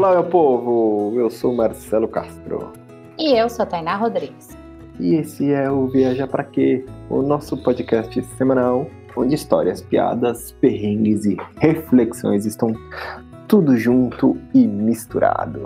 Olá, meu povo! Eu sou Marcelo Castro. E eu sou Tainá Rodrigues. E esse é o Viajar Pra Quê? O nosso podcast semanal, onde histórias, piadas, perrengues e reflexões estão tudo junto e misturado.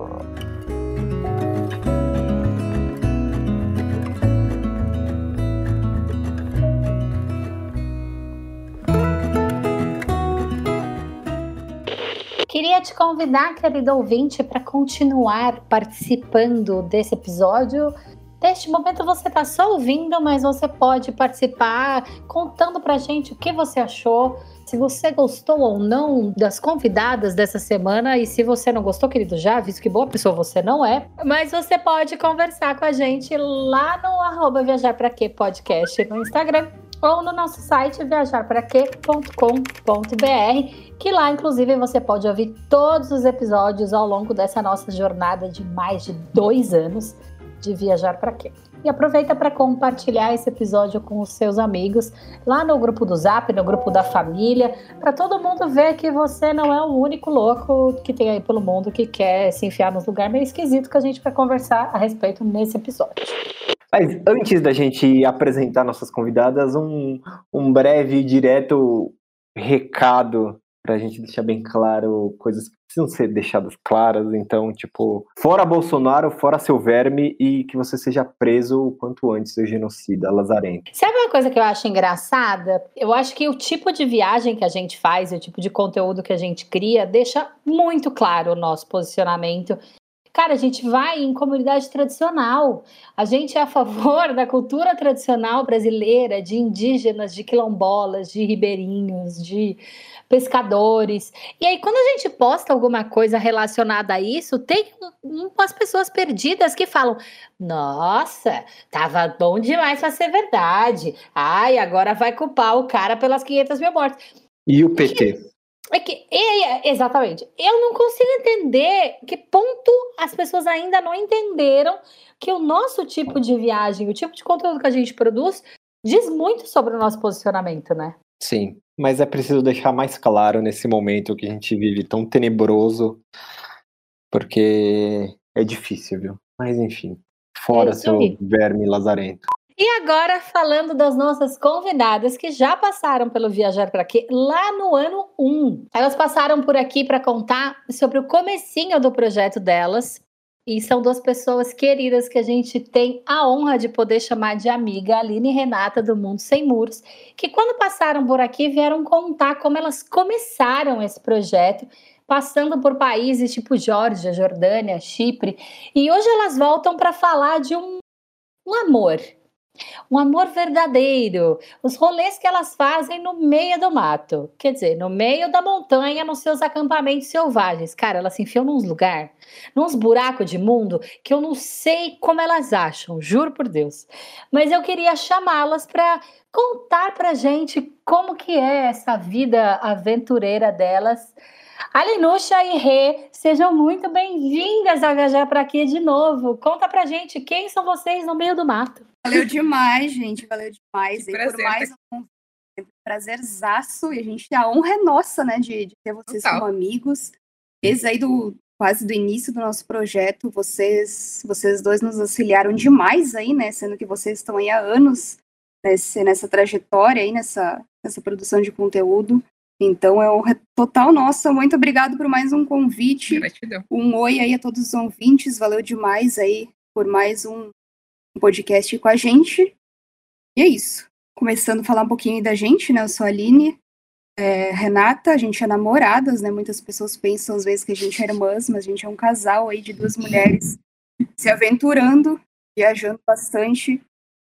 Queria te convidar, querido ouvinte, para continuar participando desse episódio. Neste momento você está só ouvindo, mas você pode participar contando para gente o que você achou, se você gostou ou não das convidadas dessa semana. E se você não gostou, querido, já visto que boa pessoa você não é, mas você pode conversar com a gente lá no arroba Viajar podcast no Instagram ou no nosso site viajarpraquê.com.br, que lá, inclusive, você pode ouvir todos os episódios ao longo dessa nossa jornada de mais de dois anos de Viajar para Quê. E aproveita para compartilhar esse episódio com os seus amigos lá no grupo do Zap, no grupo da família, para todo mundo ver que você não é o único louco que tem aí pelo mundo que quer se enfiar nos lugares meio esquisito que a gente vai conversar a respeito nesse episódio. Mas antes da gente apresentar nossas convidadas, um, um breve e direto recado para a gente deixar bem claro coisas que precisam ser deixadas claras. Então, tipo, fora Bolsonaro, fora seu verme e que você seja preso o quanto antes, seu genocida lazarento. Sabe uma coisa que eu acho engraçada? Eu acho que o tipo de viagem que a gente faz, o tipo de conteúdo que a gente cria, deixa muito claro o nosso posicionamento Cara, a gente vai em comunidade tradicional. A gente é a favor da cultura tradicional brasileira, de indígenas, de quilombolas, de ribeirinhos, de pescadores. E aí, quando a gente posta alguma coisa relacionada a isso, tem umas pessoas perdidas que falam: Nossa, tava bom demais para ser verdade. Ai, agora vai culpar o cara pelas 500 mil mortes. E o PT? É que, é, exatamente. Eu não consigo entender que ponto as pessoas ainda não entenderam que o nosso tipo de viagem, o tipo de conteúdo que a gente produz, diz muito sobre o nosso posicionamento, né? Sim, mas é preciso deixar mais claro nesse momento que a gente vive tão tenebroso, porque é difícil, viu? Mas enfim, fora é seu verme lazarento. E agora, falando das nossas convidadas que já passaram pelo Viajar para Quê lá no ano 1. Elas passaram por aqui para contar sobre o comecinho do projeto delas. E são duas pessoas queridas que a gente tem a honra de poder chamar de amiga, Aline e Renata, do Mundo Sem Muros, que quando passaram por aqui vieram contar como elas começaram esse projeto, passando por países tipo Geórgia, Jordânia, Chipre. E hoje elas voltam para falar de um, um amor, um amor verdadeiro, os rolês que elas fazem no meio do mato, quer dizer, no meio da montanha, nos seus acampamentos selvagens. Cara, elas se enfiam nos lugar, nos buracos de mundo que eu não sei como elas acham, juro por Deus. Mas eu queria chamá-las para contar pra gente como que é essa vida aventureira delas Alenuxa e Rê, sejam muito bem-vindas a viajar para aqui de novo. Conta pra gente quem são vocês no meio do mato. Valeu demais, gente. Valeu demais. e por mais um prazerzaço. E a gente, a honra é nossa, né, de, de ter vocês Total. como amigos. Desde aí do quase do início do nosso projeto, vocês, vocês dois nos auxiliaram demais aí, né, sendo que vocês estão aí há anos nesse, nessa trajetória aí, nessa, nessa produção de conteúdo. Então é honra total nossa. Muito obrigado por mais um convite. Gratidão. Um oi aí a todos os ouvintes. Valeu demais aí por mais um podcast com a gente. E é isso. Começando a falar um pouquinho da gente, né? Eu sou a Aline, é, Renata, a gente é namoradas, né? Muitas pessoas pensam às vezes que a gente é irmãs, mas a gente é um casal aí de duas mulheres se aventurando, viajando bastante.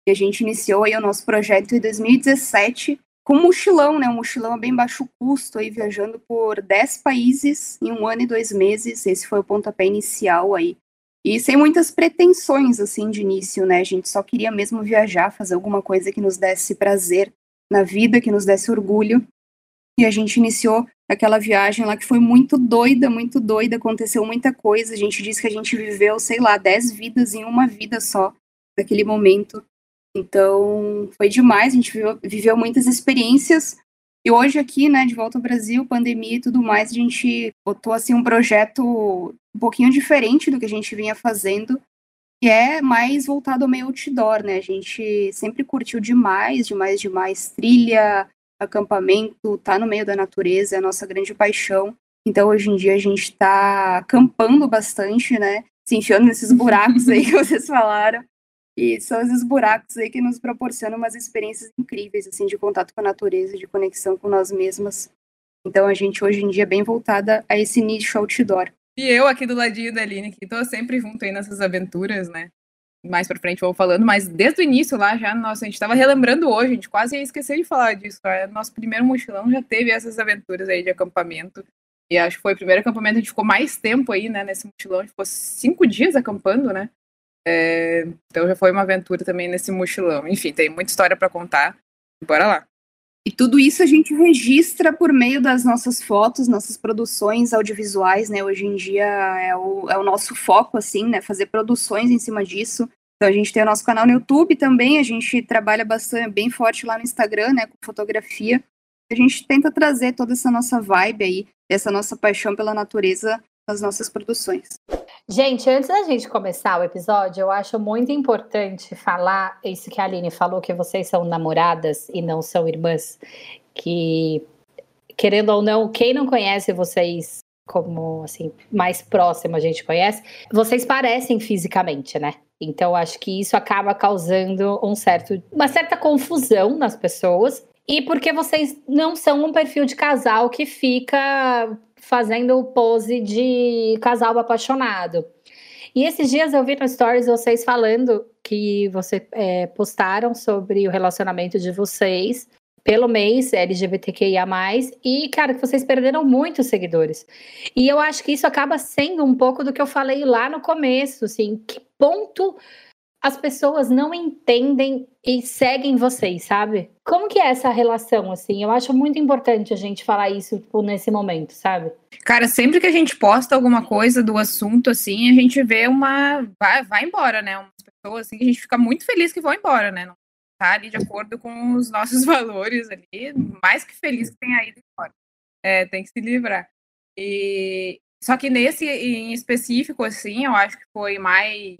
E a gente iniciou aí o nosso projeto em 2017 com mochilão, né? Um mochilão bem baixo custo, aí viajando por 10 países em um ano e dois meses. Esse foi o pontapé inicial aí. E sem muitas pretensões, assim, de início, né? A gente só queria mesmo viajar, fazer alguma coisa que nos desse prazer na vida, que nos desse orgulho. E a gente iniciou aquela viagem lá que foi muito doida, muito doida, aconteceu muita coisa. A gente disse que a gente viveu, sei lá, 10 vidas em uma vida só, naquele momento. Então, foi demais, a gente viveu, viveu muitas experiências E hoje aqui, né, de volta ao Brasil, pandemia e tudo mais, a gente botou assim um projeto um pouquinho diferente do que a gente vinha fazendo, que é mais voltado ao meio outdoor, né? A gente sempre curtiu demais, demais, demais trilha, acampamento, tá no meio da natureza, é a nossa grande paixão. Então, hoje em dia, a gente está acampando bastante, né? Se enfiando nesses buracos aí que vocês falaram. E são esses buracos aí que nos proporcionam umas experiências incríveis, assim, de contato com a natureza, de conexão com nós mesmas. Então, a gente, hoje em dia, é bem voltada a esse nicho outdoor. E eu aqui do ladinho da Aline, que tô sempre junto aí nessas aventuras, né? Mais pra frente vou falando, mas desde o início lá já, nossa, a gente tava relembrando hoje, a gente quase ia esquecer de falar disso. Tá? Nosso primeiro mochilão já teve essas aventuras aí de acampamento. E acho que foi o primeiro acampamento, a gente ficou mais tempo aí, né, nesse mochilão, a gente ficou cinco dias acampando, né? É, então já foi uma aventura também nesse mochilão. Enfim, tem muita história para contar. Bora lá. E tudo isso a gente registra por meio das nossas fotos, nossas produções audiovisuais, né? Hoje em dia é o, é o nosso foco, assim, né? Fazer produções em cima disso. Então a gente tem o nosso canal no YouTube também, a gente trabalha bastante, bem forte lá no Instagram, né? Com fotografia. A gente tenta trazer toda essa nossa vibe aí, essa nossa paixão pela natureza nas nossas produções. Gente, antes da gente começar o episódio, eu acho muito importante falar isso que a Aline falou, que vocês são namoradas e não são irmãs. Que, querendo ou não, quem não conhece vocês como assim, mais próximo a gente conhece, vocês parecem fisicamente, né? Então acho que isso acaba causando um certo, uma certa confusão nas pessoas. E porque vocês não são um perfil de casal que fica fazendo pose de casal apaixonado. E esses dias eu vi no Stories vocês falando que vocês é, postaram sobre o relacionamento de vocês pelo mês LGBTQIA+, e, cara, que vocês perderam muitos seguidores. E eu acho que isso acaba sendo um pouco do que eu falei lá no começo, assim, que ponto as pessoas não entendem e seguem vocês, sabe? Como que é essa relação, assim? Eu acho muito importante a gente falar isso tipo, nesse momento, sabe? Cara, sempre que a gente posta alguma coisa do assunto, assim, a gente vê uma... Vai, vai embora, né? Umas pessoas, assim, que a gente fica muito feliz que vão embora, né? Não tá ali de acordo com os nossos valores ali, mais que feliz que tenha ido embora. É, tem que se livrar. E... Só que nesse em específico, assim, eu acho que foi mais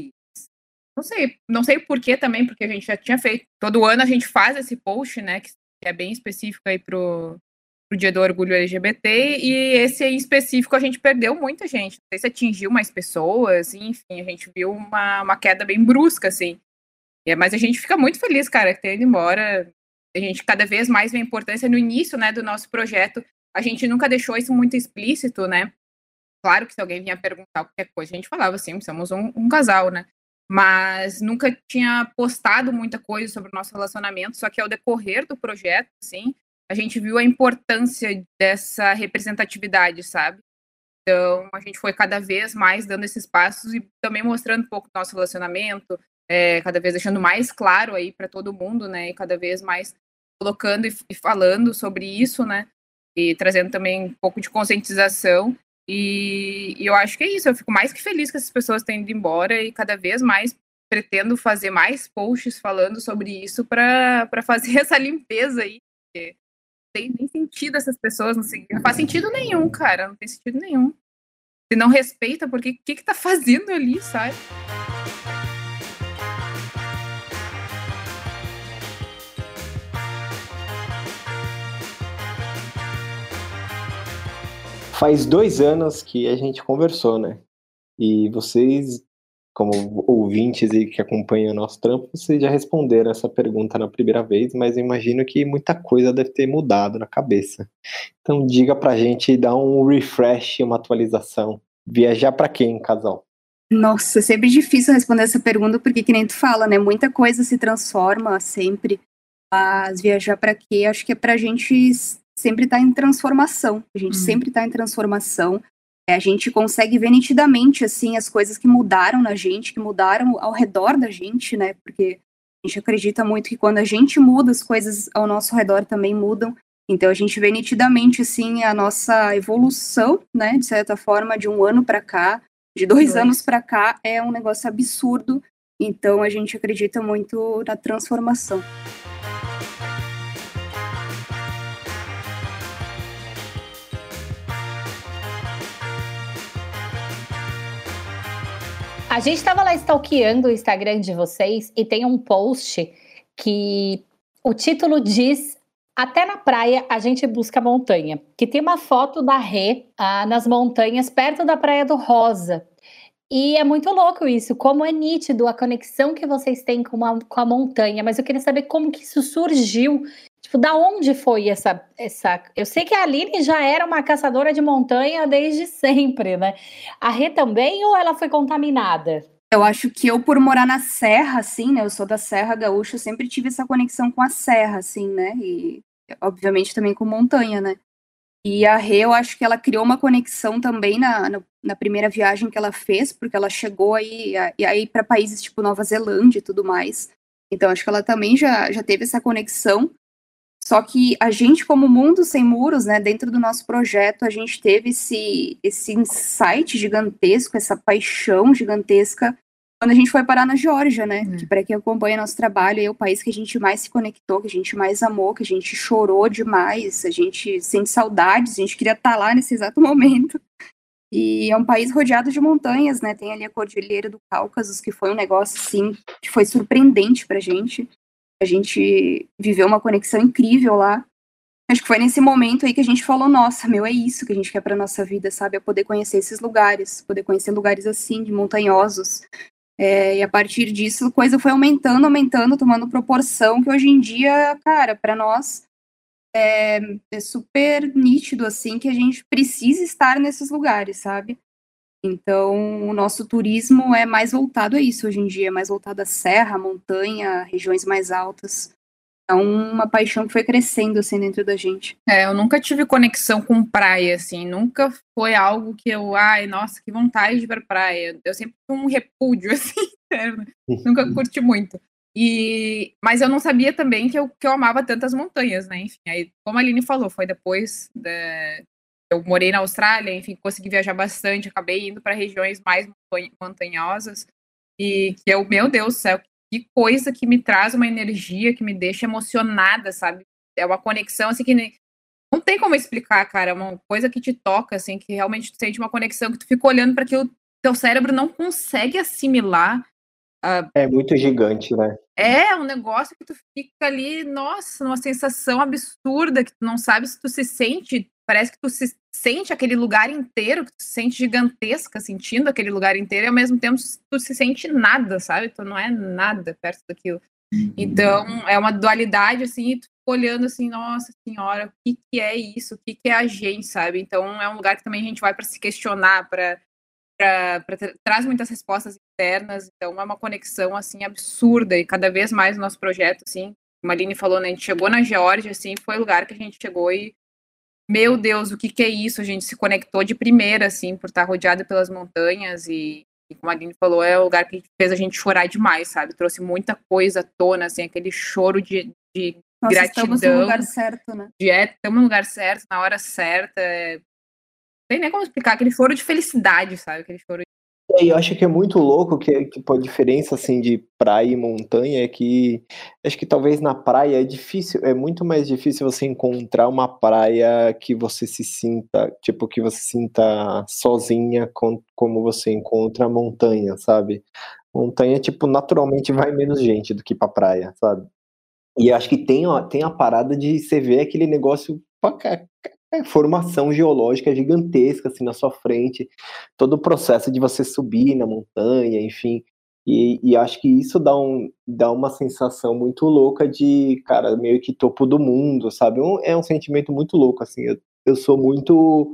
não sei, não sei por que também, porque a gente já tinha feito. Todo ano a gente faz esse post, né? Que é bem específico aí pro, pro dia do orgulho LGBT, e esse em específico a gente perdeu muita gente. Não sei se atingiu mais pessoas, enfim, a gente viu uma, uma queda bem brusca, assim. É, mas a gente fica muito feliz, cara, que tenha ido embora. A gente cada vez mais vê a importância no início, né, do nosso projeto. A gente nunca deixou isso muito explícito, né? Claro que se alguém vinha perguntar qualquer coisa, a gente falava assim, somos um, um casal, né? Mas nunca tinha postado muita coisa sobre o nosso relacionamento, só que ao decorrer do projeto, assim, a gente viu a importância dessa representatividade, sabe? Então, a gente foi cada vez mais dando esses passos e também mostrando um pouco do nosso relacionamento, é, cada vez deixando mais claro aí para todo mundo, né? E cada vez mais colocando e, e falando sobre isso, né? E trazendo também um pouco de conscientização e, e, eu acho que é isso. Eu fico mais que feliz que essas pessoas tenham ido embora e cada vez mais pretendo fazer mais posts falando sobre isso para fazer essa limpeza aí. Porque não tem nem sentido essas pessoas não seguir. Não faz sentido nenhum, cara. Não tem sentido nenhum. Se não respeita, porque o que, que tá fazendo ali, sabe? Faz dois anos que a gente conversou, né? E vocês, como ouvintes e que acompanham o nosso trampo, vocês já responderam essa pergunta na primeira vez, mas eu imagino que muita coisa deve ter mudado na cabeça. Então diga pra gente, dá um refresh, uma atualização. Viajar para quem, casal? Nossa, é sempre difícil responder essa pergunta, porque que nem tu fala, né? Muita coisa se transforma sempre. Mas viajar para quê? Acho que é pra gente sempre está em transformação. A gente uhum. sempre está em transformação. É, a gente consegue ver nitidamente assim as coisas que mudaram na gente, que mudaram ao redor da gente, né? Porque a gente acredita muito que quando a gente muda, as coisas ao nosso redor também mudam. Então a gente vê nitidamente assim a nossa evolução, né? De certa forma, de um ano para cá, de dois, dois. anos para cá, é um negócio absurdo. Então a gente acredita muito na transformação. A gente estava lá stalkeando o Instagram de vocês e tem um post que o título diz até na praia a gente busca montanha, que tem uma foto da Rê ah, nas montanhas perto da Praia do Rosa. E é muito louco isso, como é nítido a conexão que vocês têm com a, com a montanha, mas eu queria saber como que isso surgiu. Tipo, da onde foi essa, essa. Eu sei que a Aline já era uma caçadora de montanha desde sempre, né? A Rê também, ou ela foi contaminada? Eu acho que eu, por morar na Serra, assim, né? Eu sou da Serra Gaúcha, eu sempre tive essa conexão com a Serra, assim, né? E, obviamente, também com montanha, né? E a Rê, eu acho que ela criou uma conexão também na, na, na primeira viagem que ela fez, porque ela chegou aí, aí para países tipo Nova Zelândia e tudo mais. Então, acho que ela também já, já teve essa conexão. Só que a gente, como Mundo Sem Muros, né, dentro do nosso projeto, a gente teve esse, esse insight gigantesco, essa paixão gigantesca quando a gente foi parar na Geórgia, né? É. Que para quem acompanha nosso trabalho, é o país que a gente mais se conectou, que a gente mais amou, que a gente chorou demais, a gente sente saudades, a gente queria estar tá lá nesse exato momento. E é um país rodeado de montanhas, né? Tem ali a Cordilheira do Cáucaso, que foi um negócio, assim, que foi surpreendente pra gente. A gente viveu uma conexão incrível lá. Acho que foi nesse momento aí que a gente falou, nossa, meu, é isso que a gente quer pra nossa vida, sabe? É poder conhecer esses lugares, poder conhecer lugares assim, de montanhosos, é, e a partir disso, a coisa foi aumentando, aumentando, tomando proporção que hoje em dia, cara, para nós é, é, super nítido assim que a gente precisa estar nesses lugares, sabe? Então, o nosso turismo é mais voltado a isso hoje em dia, é mais voltado à serra, montanha, regiões mais altas é uma paixão que foi crescendo assim dentro da gente. É, eu nunca tive conexão com praia, assim, nunca foi algo que eu, ai, nossa, que vontade de ir pra praia. Eu sempre tive um repúdio, assim, interno. nunca curti muito. E, mas eu não sabia também que eu, que eu amava tantas montanhas, né? Enfim, aí, como a Aline falou, foi depois da, eu morei na Austrália, enfim, consegui viajar bastante, acabei indo para regiões mais montanhosas e que eu, meu Deus do céu, que coisa que me traz uma energia, que me deixa emocionada, sabe? É uma conexão assim que nem, não tem como explicar, cara, é uma coisa que te toca, assim, que realmente tu sente uma conexão que tu fica olhando para aquilo, teu cérebro não consegue assimilar. Uh, é muito gigante, né? É um negócio que tu fica ali, nossa, uma sensação absurda que tu não sabe se tu se sente parece que tu se sente aquele lugar inteiro, que tu se sente gigantesca sentindo aquele lugar inteiro, e ao mesmo tempo tu se sente nada, sabe? Tu não é nada perto daquilo. Uhum. Então, é uma dualidade, assim, e tu olhando assim, nossa senhora, o que, que é isso? O que, que é a gente, sabe? Então, é um lugar que também a gente vai para se questionar, para traz muitas respostas internas, então é uma conexão, assim, absurda, e cada vez mais o nosso projeto, assim, como a Aline falou, né, a gente chegou na Geórgia, assim, foi o lugar que a gente chegou e meu Deus, o que, que é isso? A gente se conectou de primeira, assim, por estar rodeada pelas montanhas e, e, como a Aline falou, é o lugar que fez a gente chorar demais, sabe? Trouxe muita coisa à tona, assim, aquele choro de, de Nossa, gratidão. estamos no lugar certo, né? De, é, estamos no lugar certo, na hora certa. É... Não tem nem como explicar, aquele choro de felicidade, sabe? Aquele choro é, eu acho que é muito louco que, tipo, a diferença assim de praia e montanha é que acho que talvez na praia é difícil, é muito mais difícil você encontrar uma praia que você se sinta, tipo, que você sinta sozinha com, como você encontra a montanha, sabe? Montanha, tipo, naturalmente vai menos gente do que pra praia, sabe? E acho que tem, ó, tem a parada de você ver aquele negócio é, formação geológica gigantesca assim na sua frente, todo o processo de você subir na montanha, enfim. E, e, acho que isso dá, um, dá uma sensação muito louca de, cara, meio que topo do mundo, sabe? Um, é um sentimento muito louco, assim. Eu, eu sou muito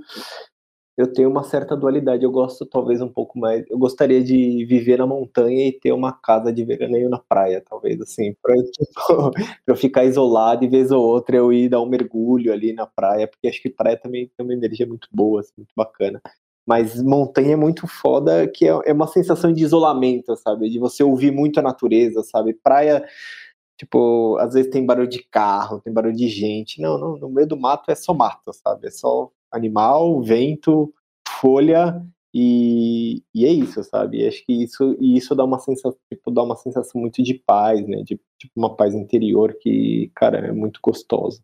eu tenho uma certa dualidade. Eu gosto talvez um pouco mais. Eu gostaria de viver na montanha e ter uma casa de veraneio na praia, talvez assim, para tipo, eu ficar isolado e vez ou outra eu ir dar um mergulho ali na praia, porque acho que praia também tem uma energia muito boa, assim, muito bacana. Mas montanha é muito foda, que é, é uma sensação de isolamento, sabe? De você ouvir muito a natureza, sabe? Praia, tipo, às vezes tem barulho de carro, tem barulho de gente. Não, não, no meio do mato é só mato, sabe? É só animal, vento, folha e, e é isso, sabe? E acho que isso e isso dá uma sensação, tipo, dá uma sensação muito de paz, né? De tipo uma paz interior que, cara, é muito gostosa.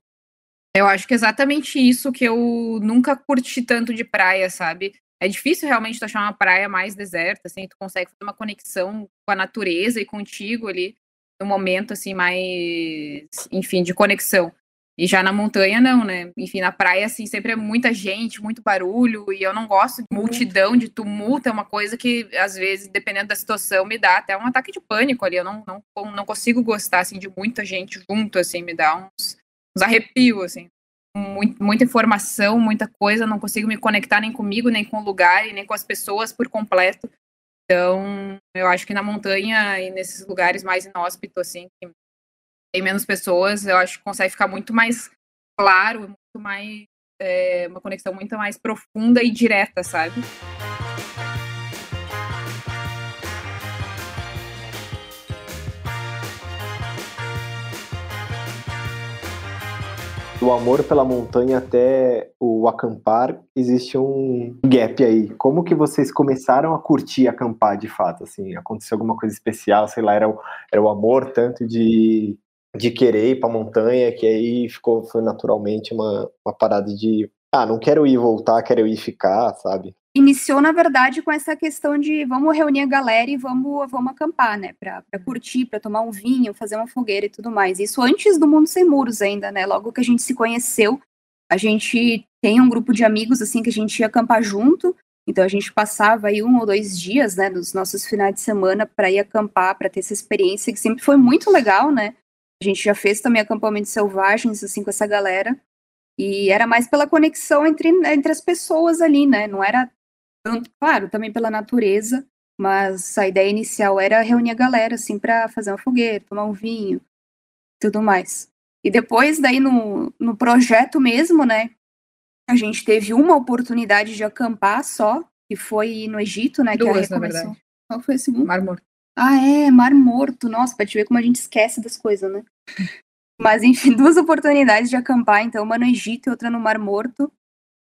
Eu acho que é exatamente isso que eu nunca curti tanto de praia, sabe? é difícil realmente tu achar uma praia mais deserta, assim, tu consegue fazer uma conexão com a natureza e contigo ali, no momento, assim, mais, enfim, de conexão. E já na montanha, não, né? Enfim, na praia, assim, sempre é muita gente, muito barulho, e eu não gosto de multidão, de tumulto, é uma coisa que, às vezes, dependendo da situação, me dá até um ataque de pânico ali. Eu não, não, não consigo gostar, assim, de muita gente junto, assim, me dá uns, uns arrepios, assim. Muito, muita informação, muita coisa, não consigo me conectar nem comigo, nem com o lugar, e nem com as pessoas por completo. Então, eu acho que na montanha e nesses lugares mais inóspitos, assim, que tem menos pessoas, eu acho que consegue ficar muito mais claro, muito mais é, uma conexão muito mais profunda e direta, sabe? do amor pela montanha até o acampar, existe um gap aí. Como que vocês começaram a curtir acampar de fato? Assim, aconteceu alguma coisa especial? Sei lá, era o, era o amor tanto de de querer ir pra montanha, que aí ficou, foi naturalmente uma, uma parada de, ah, não quero ir voltar, quero ir ficar, sabe? Iniciou, na verdade, com essa questão de vamos reunir a galera e vamos, vamos acampar, né? Pra, curtir, pra tomar um vinho, fazer uma fogueira e tudo mais. Isso antes do Mundo Sem Muros ainda, né? Logo que a gente se conheceu, a gente tem um grupo de amigos, assim, que a gente ia acampar junto. Então a gente passava aí um ou dois dias, né, dos nossos finais de semana para ir acampar, para ter essa experiência que sempre foi muito legal, né? A gente já fez também acampamentos selvagens, assim, com essa galera. E era mais pela conexão entre, entre as pessoas ali, né? Não era tanto, claro, também pela natureza, mas a ideia inicial era reunir a galera, assim, para fazer uma fogueira, tomar um vinho, tudo mais. E depois, daí, no, no projeto mesmo, né? A gente teve uma oportunidade de acampar só, que foi no Egito, né? Duas, que a na verdade. Qual foi a segunda? Mar Morto. Ah, é, Mar Morto. Nossa, pra te ver como a gente esquece das coisas, né? Mas, enfim, duas oportunidades de acampar, então, uma no Egito e outra no Mar Morto.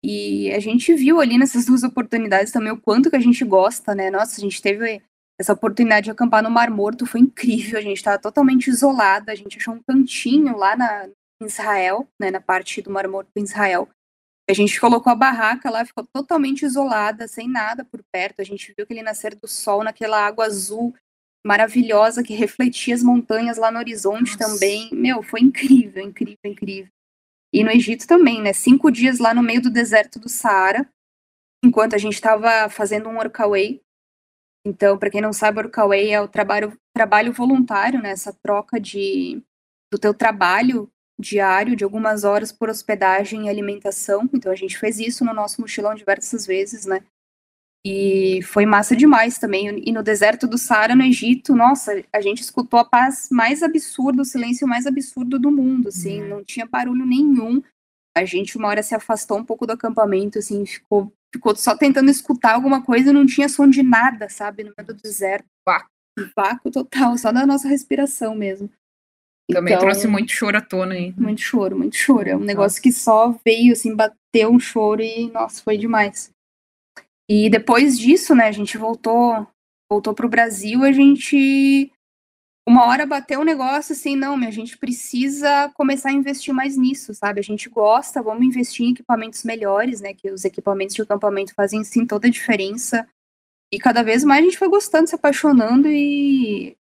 E a gente viu ali nessas duas oportunidades também o quanto que a gente gosta, né? Nossa, a gente teve essa oportunidade de acampar no Mar Morto, foi incrível. A gente estava totalmente isolada, a gente achou um cantinho lá na, em Israel, né, na parte do Mar Morto em Israel. A gente colocou a barraca lá, ficou totalmente isolada, sem nada por perto. A gente viu aquele nascer do sol naquela água azul maravilhosa que refletia as montanhas lá no horizonte Nossa. também. Meu, foi incrível, incrível, incrível. E no Egito também, né? Cinco dias lá no meio do deserto do Saara, enquanto a gente estava fazendo um workaway. Então, para quem não sabe, workaway é o trabalho, trabalho voluntário, né? Essa troca de, do teu trabalho diário de algumas horas por hospedagem e alimentação. Então, a gente fez isso no nosso mochilão diversas vezes, né? E foi massa demais também. E no deserto do Saara, no Egito, nossa, a gente escutou a paz mais absurda, o silêncio mais absurdo do mundo, assim, uhum. não tinha barulho nenhum. A gente uma hora se afastou um pouco do acampamento, assim, ficou, ficou só tentando escutar alguma coisa, não tinha som de nada, sabe, no meio do deserto. Vácuo. Vácuo total, só da nossa respiração mesmo. Também então, trouxe muito choro à tona aí. Muito choro, muito choro. É um negócio que só veio, assim, bateu um choro e, nossa, foi demais. E depois disso, né, a gente voltou, voltou pro Brasil, a gente uma hora bateu um negócio assim, não, a gente precisa começar a investir mais nisso, sabe? A gente gosta, vamos investir em equipamentos melhores, né? Que os equipamentos de acampamento fazem sim toda a diferença. E cada vez mais a gente foi gostando, se apaixonando e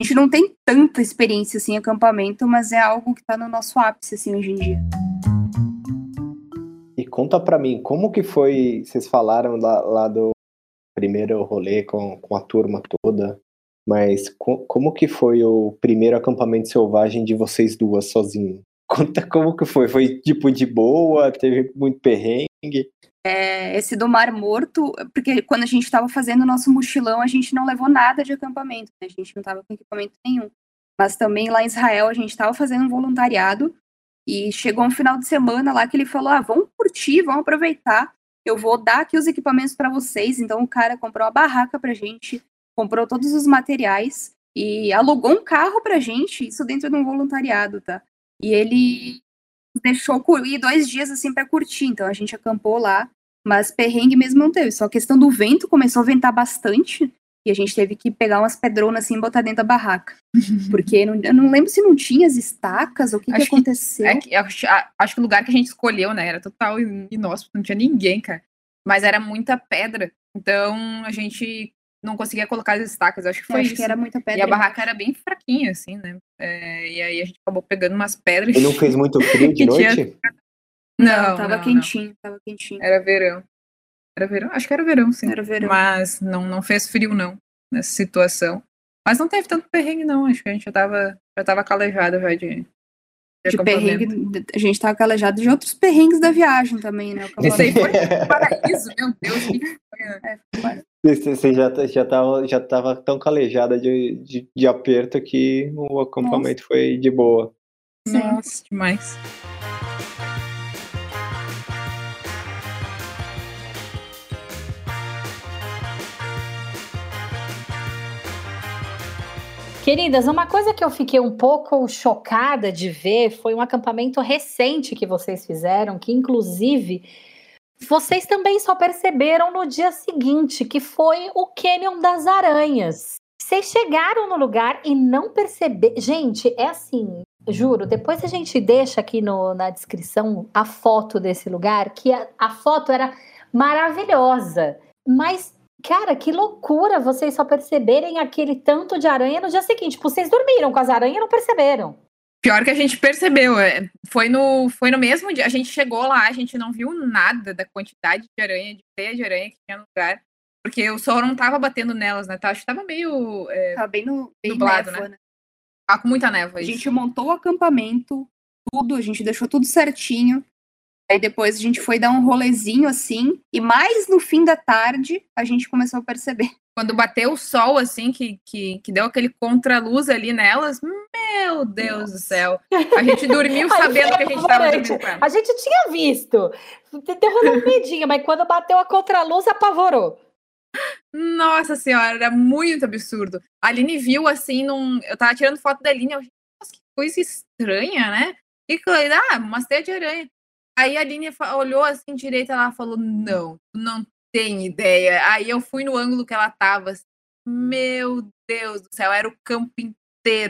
a gente não tem tanta experiência assim em acampamento, mas é algo que está no nosso ápice assim hoje em dia. Conta para mim, como que foi, vocês falaram lá, lá do primeiro rolê com, com a turma toda, mas co como que foi o primeiro acampamento selvagem de vocês duas sozinhas? Conta como que foi, foi tipo de boa, teve muito perrengue? É, esse do Mar Morto, porque quando a gente estava fazendo o nosso mochilão, a gente não levou nada de acampamento, né? a gente não estava com equipamento nenhum. Mas também lá em Israel a gente estava fazendo um voluntariado e chegou um final de semana lá que ele falou: ah, vamos curtir, vamos aproveitar. Eu vou dar aqui os equipamentos para vocês. Então o cara comprou a barraca pra gente, comprou todos os materiais e alugou um carro pra gente, isso dentro de um voluntariado, tá? E ele deixou ir dois dias assim para curtir. Então a gente acampou lá, mas perrengue mesmo não teve. Só a questão do vento começou a ventar bastante. E a gente teve que pegar umas pedronas assim e botar dentro da barraca. Porque não, eu não lembro se não tinha as estacas ou o que, que aconteceu. É que, acho, acho, que o lugar que a gente escolheu, né, era total inóspito, não tinha ninguém, cara. mas era muita pedra. Então a gente não conseguia colocar as estacas, acho que foi acho isso. que era muita pedra. E a barraca era bem fraquinha, assim, né? É, e aí a gente acabou pegando umas pedras. E não fez muito frio de noite? Não, tava não, quentinho, não. tava quentinho. Era verão. Era verão? Acho que era verão, sim. Era verão. Mas não, não fez frio, não, nessa situação. Mas não teve tanto perrengue, não. Acho que a gente já tava, já tava calejado já de. De, de perrengue, a gente tava calejado de outros perrengues da viagem também, né? Isso aí foi um paraíso, meu Deus. Que é, foi você já, já, tava, já tava tão calejada de, de, de aperto que o acampamento Nossa. foi de boa. Nossa, demais. Queridas, uma coisa que eu fiquei um pouco chocada de ver foi um acampamento recente que vocês fizeram, que inclusive vocês também só perceberam no dia seguinte, que foi o Canyon das Aranhas. Vocês chegaram no lugar e não perceberam. Gente, é assim, juro, depois a gente deixa aqui no, na descrição a foto desse lugar, que a, a foto era maravilhosa. Mas Cara, que loucura vocês só perceberem aquele tanto de aranha no dia seguinte. Tipo, vocês dormiram com as aranhas e não perceberam. Pior que a gente percebeu, é, foi no, foi no mesmo dia. A gente chegou lá, a gente não viu nada da quantidade de aranha, de teia de aranha que tinha no lugar. Porque o sol não tava batendo nelas, né? Tá, acho que tava meio. É, tava bem, no, bem nublado, névoa, né? né? Tava com muita névoa. A isso. gente montou o acampamento, tudo, a gente deixou tudo certinho. Aí depois a gente foi dar um rolezinho assim, e mais no fim da tarde a gente começou a perceber. Quando bateu o sol, assim, que, que, que deu aquele contraluz ali nelas, meu Deus Nossa. do céu. A gente dormiu sabendo que a gente estava dormindo. A gente tinha visto. Deu um medinho, mas quando bateu a contraluz, apavorou. Nossa senhora, era muito absurdo. A Aline viu assim, num... eu tava tirando foto da Aline, eu nossa, que coisa estranha, né? E ah, uma teia de aranha. Aí a Aline olhou assim direito, ela falou: Não, não tem ideia. Aí eu fui no ângulo que ela tava. Assim, Meu Deus do céu, era o campo inteiro,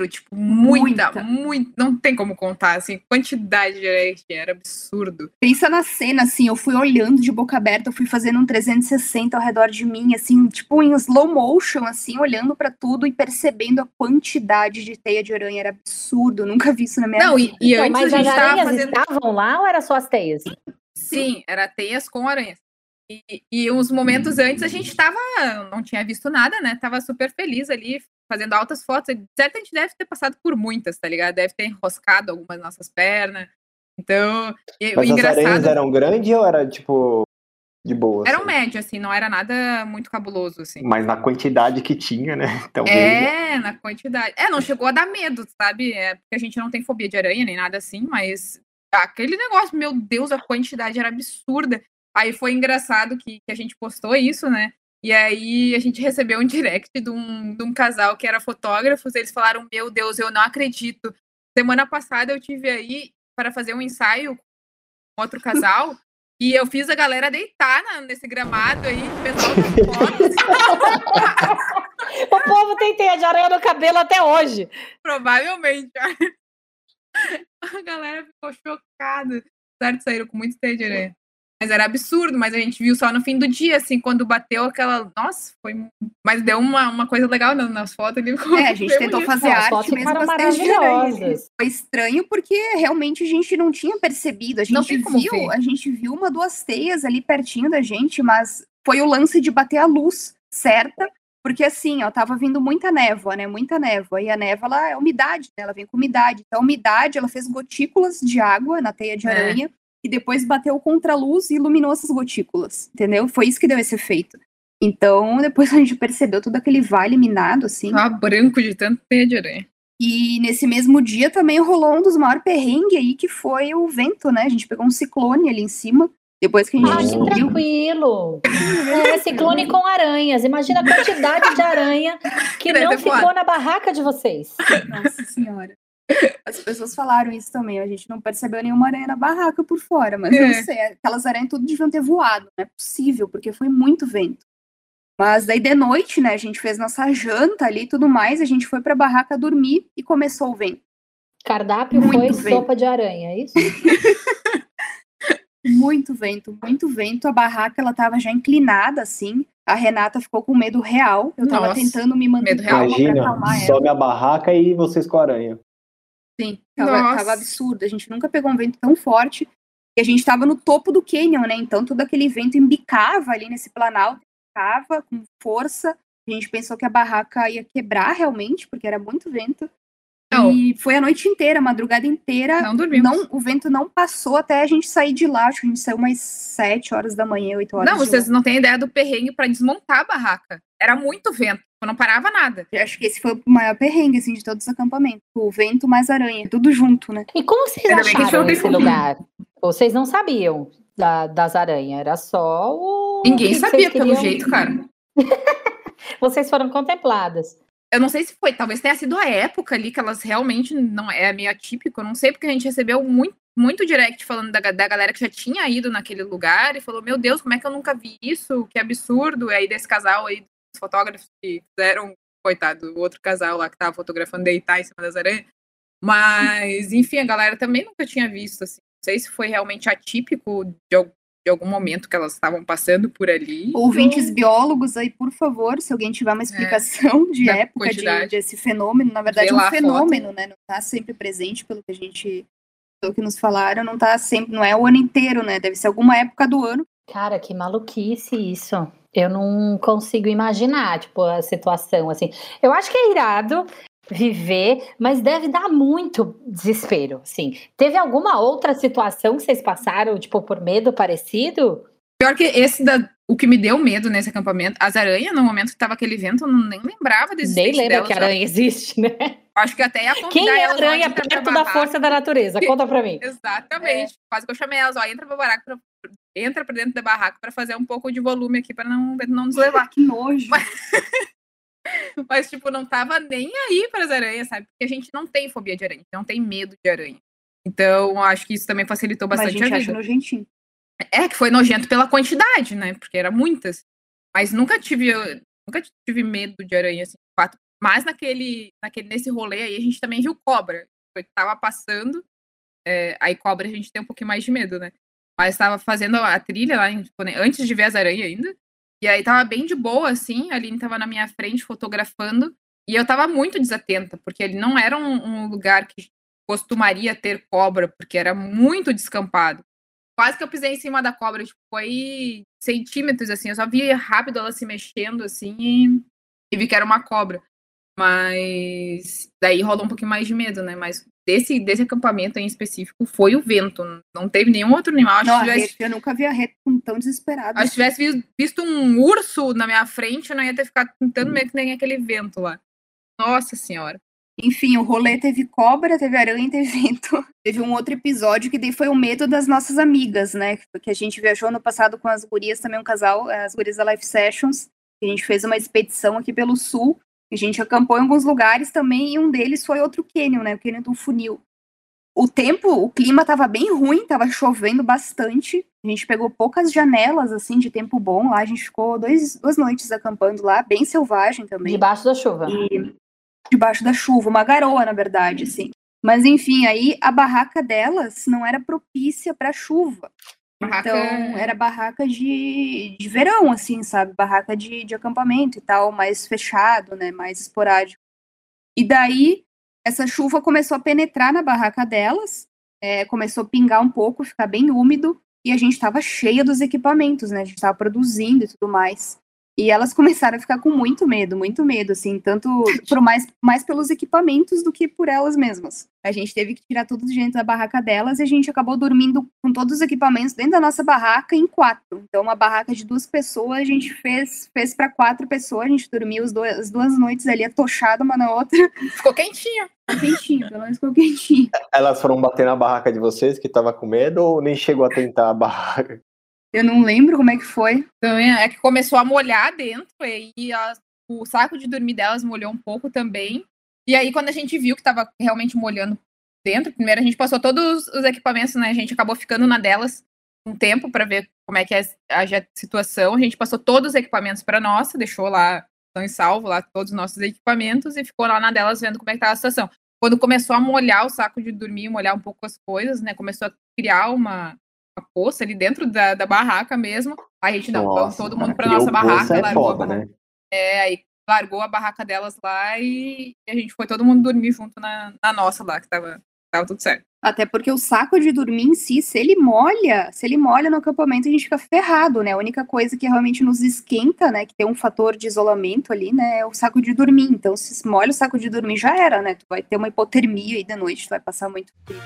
tipo, muita, muita, muito. Não tem como contar, assim, quantidade de que era absurdo. Pensa na cena, assim, eu fui olhando de boca aberta, eu fui fazendo um 360 ao redor de mim, assim, tipo, em slow motion, assim, olhando para tudo e percebendo a quantidade de teia de aranha. Era absurdo, nunca vi isso na minha Não, vida. E, e então, antes mas a gente as aranhas fazendo... estavam lá ou era só as teias? Sim, era teias com aranhas. E, e uns momentos antes a gente tava, não tinha visto nada, né? Tava super feliz ali, fazendo altas fotos. Certo, a gente deve ter passado por muitas, tá ligado? Deve ter enroscado algumas nossas pernas. Então, Mas o engraçado. As aranhas eram grandes ou era tipo de boa? Era um médio, assim, não era nada muito cabuloso, assim. Mas na quantidade que tinha, né? Talvez. É, na quantidade. É, não chegou a dar medo, sabe? É porque a gente não tem fobia de aranha nem nada assim, mas aquele negócio, meu Deus, a quantidade era absurda. Aí foi engraçado que, que a gente postou isso, né? E aí a gente recebeu um direct de um, de um casal que era fotógrafos. Eles falaram: Meu Deus, eu não acredito. Semana passada eu tive aí para fazer um ensaio com outro casal. e eu fiz a galera deitar na, nesse gramado aí, fotos. o povo tem teia de aranha no cabelo até hoje. Provavelmente. A galera ficou chocada. Certo, saíram com muito teia de aranha. Mas era absurdo, mas a gente viu só no fim do dia, assim, quando bateu aquela. Nossa, foi. Mas deu uma, uma coisa legal nas fotos ali. É, a gente tentou fazer As arte fotos mesmo bastante de aranha. maravilhosas. Foi estranho porque realmente a gente não tinha percebido. A Não gente tem como viu, ver. a gente viu uma, duas teias ali pertinho da gente, mas foi o lance de bater a luz certa. Porque assim, ó, tava vindo muita névoa, né? Muita névoa. E a névoa, ela é umidade, né? Ela vem com umidade. Então, a umidade, ela fez gotículas de água na teia de É. E depois bateu contra a luz e iluminou essas gotículas, entendeu? Foi isso que deu esse efeito. Então, depois a gente percebeu todo aquele vale minado, assim. Tava branco de tanto teia de aranha. E nesse mesmo dia também rolou um dos maiores perrengues aí, que foi o vento, né? A gente pegou um ciclone ali em cima. Depois que a gente Ah, que descobriu. tranquilo. É, ciclone com aranhas. Imagina a quantidade de aranha que Deve não ter ficou na barraca de vocês. Nossa senhora. As pessoas falaram isso também. A gente não percebeu nenhuma aranha na barraca por fora, mas eu É. não sei. Aquelas aranhas tudo deviam ter voado. Não é possível, porque foi muito vento. Mas daí de noite, né? A gente fez nossa janta ali e tudo mais. A gente foi pra barraca dormir e começou o vento. Cardápio Muito foi bem. sopa de aranha, é isso? Muito vento, muito vento. A barraca ela tava já inclinada assim. A Renata ficou com medo real. Eu tava Nossa, tentando me manter calma Imagina, pra acalmar ela. Sobe a barraca e vocês com a aranha. Sim, tava, tava, absurdo. A gente nunca pegou um vento tão forte. E a gente tava no topo do canyon, né? Então todo aquele vento embicava ali nesse planalto, embicava com força. A gente pensou que a barraca ia quebrar realmente, porque era muito vento. Não. E foi a noite inteira, a madrugada inteira. Não dormimos. Não, o vento não passou até a gente sair de lá. Acho que a gente saiu umas 7 horas da manhã, 8 horas. Não, vocês não têm ideia do perrengue para desmontar a barraca. Era muito vento, não parava nada. Eu acho que esse foi o maior perrengue, assim, de todos os acampamentos. O vento mais aranha, tudo junto, né? E como vocês Ainda acharam esse lugar? Vocês não sabiam da, das aranhas, era só o. Ninguém sabia pelo jeito, cara. vocês foram contempladas eu não sei se foi, talvez tenha sido a época ali que elas realmente não é meio atípico, não sei, porque a gente recebeu muito, muito direct falando da, da galera que já tinha ido naquele lugar e falou: Meu Deus, como é que eu nunca vi isso? Que absurdo! E aí, desse casal aí, dos fotógrafos que fizeram, coitado, o outro casal lá que tava fotografando deitar em cima das aranhas. Mas, enfim, a galera também nunca tinha visto, assim. Não sei se foi realmente atípico de, de algum momento que elas estavam passando por ali. Ouvintes biólogos aí, por favor, se alguém tiver uma é, explicação é, de época de, desse fenômeno, na verdade é um fenômeno, né? Não está sempre presente pelo que a gente, pelo que nos falaram, não tá sempre, não é o ano inteiro, né? Deve ser alguma época do ano. Cara, que maluquice isso. Eu não consigo imaginar, tipo, a situação assim. Eu acho que é irado viver, mas deve dar muito desespero, sim. Teve alguma outra situação que vocês passaram, tipo, por medo parecido? Pior que esse da, o que me deu medo nesse acampamento, as aranhas, no momento que tava aquele vento, eu nem lembrava desse Nem lembra delas, que aranha existe, né? Acho que até ia Quem é aranha perto da força da natureza? Conta pra mim. Exatamente. É. Quase que eu chamei elas, ó, entra pra barraca, pra, entra pra dentro da barraca pra fazer um pouco de volume aqui, pra não, não nos levar. que nojo. Mas... Mas, tipo, não tava nem aí para as aranhas, sabe? Porque a gente não tem fobia de aranha, não tem medo de aranha. Então, acho que isso também facilitou bastante Mas a, gente a vida. nojentinho. É, que foi nojento pela quantidade, né? Porque era muitas. Mas nunca tive, nunca tive medo de aranha, assim. Mas naquele, naquele, nesse rolê aí, a gente também viu cobra. Eu tava passando, é, aí cobra a gente tem um pouquinho mais de medo, né? Mas estava fazendo a trilha lá, antes de ver as aranhas ainda. E aí tava bem de boa, assim, a Aline tava na minha frente fotografando, e eu tava muito desatenta, porque ele não era um, um lugar que costumaria ter cobra, porque era muito descampado. Quase que eu pisei em cima da cobra, tipo, foi centímetros, assim, eu só vi rápido ela se mexendo, assim, e, e vi que era uma cobra. Mas daí rolou um pouquinho mais de medo, né? Mas desse, desse acampamento em específico foi o vento. Não teve nenhum outro animal. Acho não, tivesse... eu nunca vi a reta tão desesperada. Acho que tivesse visto, um urso na minha frente, eu não ia ter ficado tentando meio que nem aquele vento lá. Nossa senhora. Enfim, o rolê teve cobra, teve aranha e teve vento. Teve um outro episódio que daí foi o medo das nossas amigas, né? Que a gente viajou no passado com as gurias, também um casal, as gurias da Life Sessions. A gente fez uma expedição aqui pelo sul a gente acampou em alguns lugares também, e um deles foi outro cânion, né? O cânion do funil. O tempo, o clima estava bem ruim, estava chovendo bastante. A gente pegou poucas janelas, assim, de tempo bom lá. A gente ficou dois, duas noites acampando lá, bem selvagem também. Debaixo da chuva. E debaixo da chuva, uma garoa, na verdade, assim. Mas enfim, aí a barraca delas não era propícia para chuva. Barraca... Então, era barraca de, de verão, assim, sabe? Barraca de, de acampamento e tal, mais fechado, né? Mais esporádico. E daí, essa chuva começou a penetrar na barraca delas, é, começou a pingar um pouco, ficar bem úmido, e a gente estava cheia dos equipamentos, né? A gente estava produzindo e tudo mais. E elas começaram a ficar com muito medo, muito medo, assim, tanto por mais, mais pelos equipamentos do que por elas mesmas. A gente teve que tirar tudo de dentro da barraca delas e a gente acabou dormindo com todos os equipamentos dentro da nossa barraca em quatro. Então, uma barraca de duas pessoas, a gente fez, fez para quatro pessoas, a gente dormiu as duas, as duas noites ali atochada uma na outra. Ficou quentinho. Quentinho, pelo menos ficou quentinho. Elas foram bater na barraca de vocês que tava com medo ou nem chegou a tentar a barraca? Eu não lembro como é que foi. Então, é que começou a molhar dentro e a, o saco de dormir delas molhou um pouco também. E aí, quando a gente viu que estava realmente molhando dentro, primeiro a gente passou todos os equipamentos, né? A gente acabou ficando na delas um tempo para ver como é que é a, situação. A gente passou todos os equipamentos para nossa, deixou lá, estão em salvo lá todos os nossos equipamentos e ficou lá na delas vendo como é que estava a situação. Quando começou a molhar o saco de dormir, molhar um pouco as coisas, né? Começou a criar uma poça ali dentro da, da barraca mesmo. Aí a gente, não, nossa, vamos todo mundo pra nossa barraca. É, foda, né? é, aí largou a barraca delas lá e, a gente foi todo mundo dormir junto na, na nossa lá, que tava, tava tudo certo. Até porque o saco de dormir em si, se ele molha, se ele molha no acampamento, a gente fica ferrado, né? A única coisa que realmente nos esquenta, né? Que tem um fator de isolamento ali, né? É o saco de dormir. Então, se molha o saco de dormir, já era, né? Tu vai ter uma hipotermia aí da noite, tu vai passar muito frio.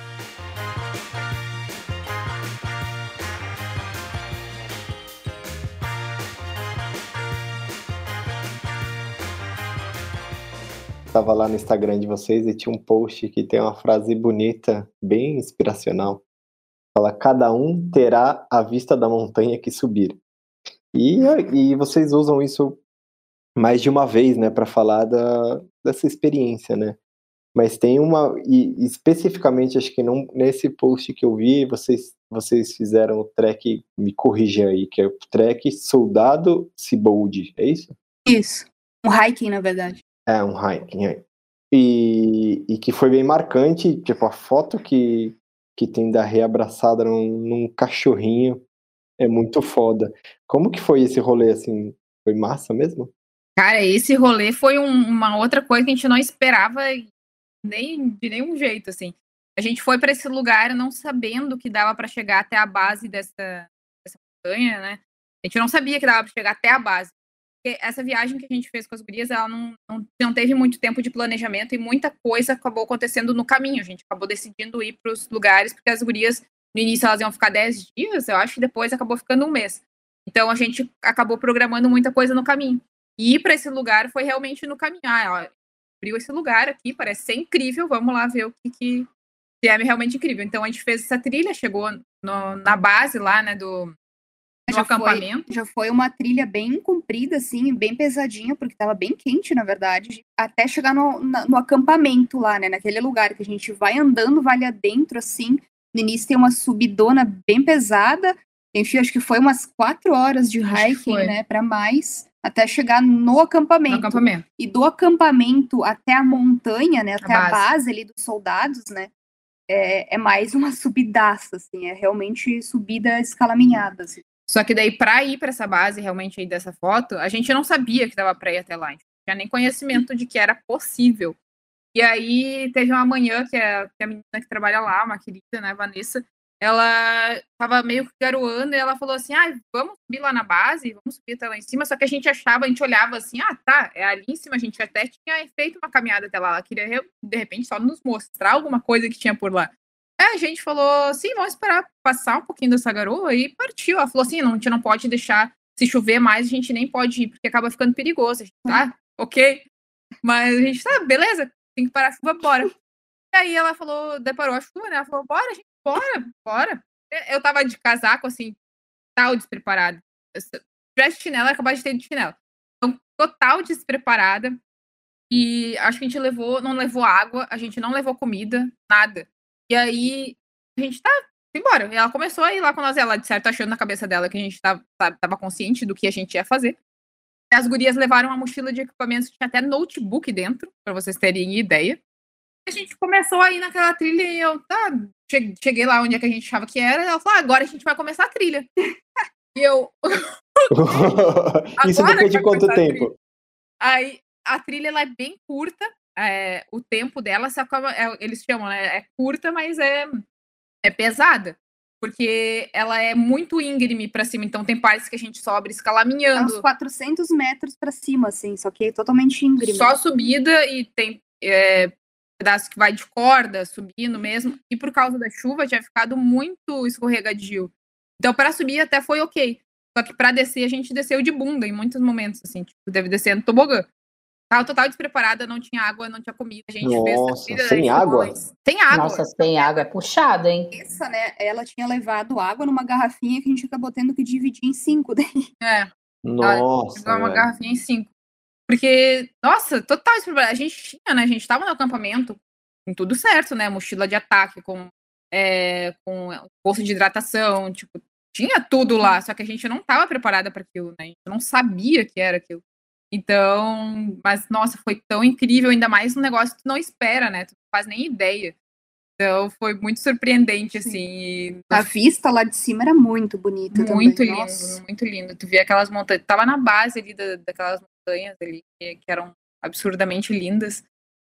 Estava lá no Instagram de vocês e tinha um post que tem uma frase bonita, bem inspiracional. Fala: Cada um terá a vista da montanha que subir. E, e vocês usam isso mais de uma vez, né, para falar da, dessa experiência, né? Mas tem uma, e especificamente acho que não, nesse post que eu vi, vocês, vocês fizeram o track, me corrija aí, que é o track Soldado Cibold, é isso? Isso, um hiking na verdade. É, um hiking. E, e que foi bem marcante, tipo, a foto que, que tem da Rei abraçada num, num cachorrinho é muito foda. Como que foi esse rolê, assim? Foi massa mesmo? Cara, esse rolê foi um, uma outra coisa que a gente não esperava nem de nenhum jeito, assim. A gente foi para esse lugar não sabendo que dava para chegar até a base dessa, dessa montanha, né? A gente não sabia que dava para chegar até a base essa viagem que a gente fez com as gurias, ela não, não, não teve muito tempo de planejamento e muita coisa acabou acontecendo no caminho. A gente acabou decidindo ir para os lugares, porque as gurias, no início, elas iam ficar 10 dias, eu acho, e depois acabou ficando um mês. Então a gente acabou programando muita coisa no caminho. E ir para esse lugar foi realmente no caminho. Ah, ó, abriu esse lugar aqui, parece ser incrível, vamos lá ver o que, que, é realmente incrível. Então a gente fez essa trilha, chegou no, na base lá, né, do, já acampamento? Foi, já foi uma trilha bem comprida, assim, bem pesadinha, porque estava bem quente, na verdade, até chegar no, na, no acampamento lá, né? Naquele lugar que a gente vai andando, vale adentro, assim. No início tem uma subidona bem pesada. Enfim, acho que foi umas quatro horas de hiking, né? Para mais, até chegar no acampamento. no acampamento. E do acampamento até a montanha, né? Até a base, a base ali dos soldados, né? É, é, mais uma subidaça, assim, é realmente subida escalaminhada. Assim. Só que daí, para ir para essa base realmente aí dessa foto, a gente não sabia que dava para ir até lá. A gente não tinha nem conhecimento de que era possível. E aí teve uma manhã que a, que a menina que trabalha lá, uma querida, né, Vanessa, ela tava meio que garoando e ela falou assim: ah, vamos subir lá na base, vamos subir até lá em cima. Só que a gente achava, a gente olhava assim: ah, tá, é ali em cima. A gente até tinha feito uma caminhada até lá. Ela queria, de repente, só nos mostrar alguma coisa que tinha por lá. É, a gente falou, sim, vamos esperar passar um pouquinho dessa garoa e partiu. Ela falou assim, não, a gente não pode deixar, se chover mais, a gente nem pode ir, porque acaba ficando perigoso. A gente, tá, ok. Mas a gente, tá, beleza, tem que parar a chuva, bora. E aí ela falou, deparou a chuva, né? Ela falou, bora, gente, bora, bora. Eu tava de casaco, assim, tal despreparada. Se tivesse chinelo, eu acabava de ter de chinelo. Então, total despreparada. E acho que a gente levou, não levou água, a gente não levou comida, nada. E aí a gente tá embora. E ela começou a ir lá com nós, ela de certo achando na cabeça dela que a gente tava, tava consciente do que a gente ia fazer. As gurias levaram uma mochila de equipamentos, tinha até notebook dentro, para vocês terem ideia. A gente começou a ir naquela trilha e eu, tá, cheguei lá onde é que a gente achava que era, e ela falou, ah, agora a gente vai começar a trilha. e eu. Isso depois de quanto tempo? Aí a trilha ela é bem curta, é, o tempo dela se acaba, é, eles chamam, né? É curta, mas é, é pesada. Porque ela é muito íngreme para cima, então tem partes que a gente sobe escalaminhando. É uns 400 metros para cima, assim, só que é totalmente íngreme. Só subida e tem é, pedaço que vai de corda, subindo mesmo. E por causa da chuva tinha ficado muito escorregadio. Então, para subir até foi ok. Só que para descer, a gente desceu de bunda em muitos momentos, assim, tipo, deve descer no tobogã. Tava total despreparada, não tinha água, não tinha comida. A gente Nossa, fez sem água? Sem água. Nossa, sem água é puxado, hein? Essa, né? Ela tinha levado água numa garrafinha que a gente acabou tendo que dividir em cinco daí. É. Nossa. uma garrafinha em cinco. Porque, nossa, total despreparada. A gente tinha, né? A gente tava no acampamento com tudo certo, né? Mochila de ataque, com, é, com bolsa de hidratação, tipo, tinha tudo lá, só que a gente não tava preparada para aquilo, né? A gente não sabia que era aquilo. Então, mas nossa, foi tão incrível, ainda mais um negócio que tu não espera, né? Tu não faz nem ideia. Então foi muito surpreendente, assim. A vista lá de cima era muito bonita. Muito também. lindo, Nossa. muito lindo. Tu via aquelas montanhas. Tava na base ali da, daquelas montanhas ali, que, que, eram absurdamente lindas.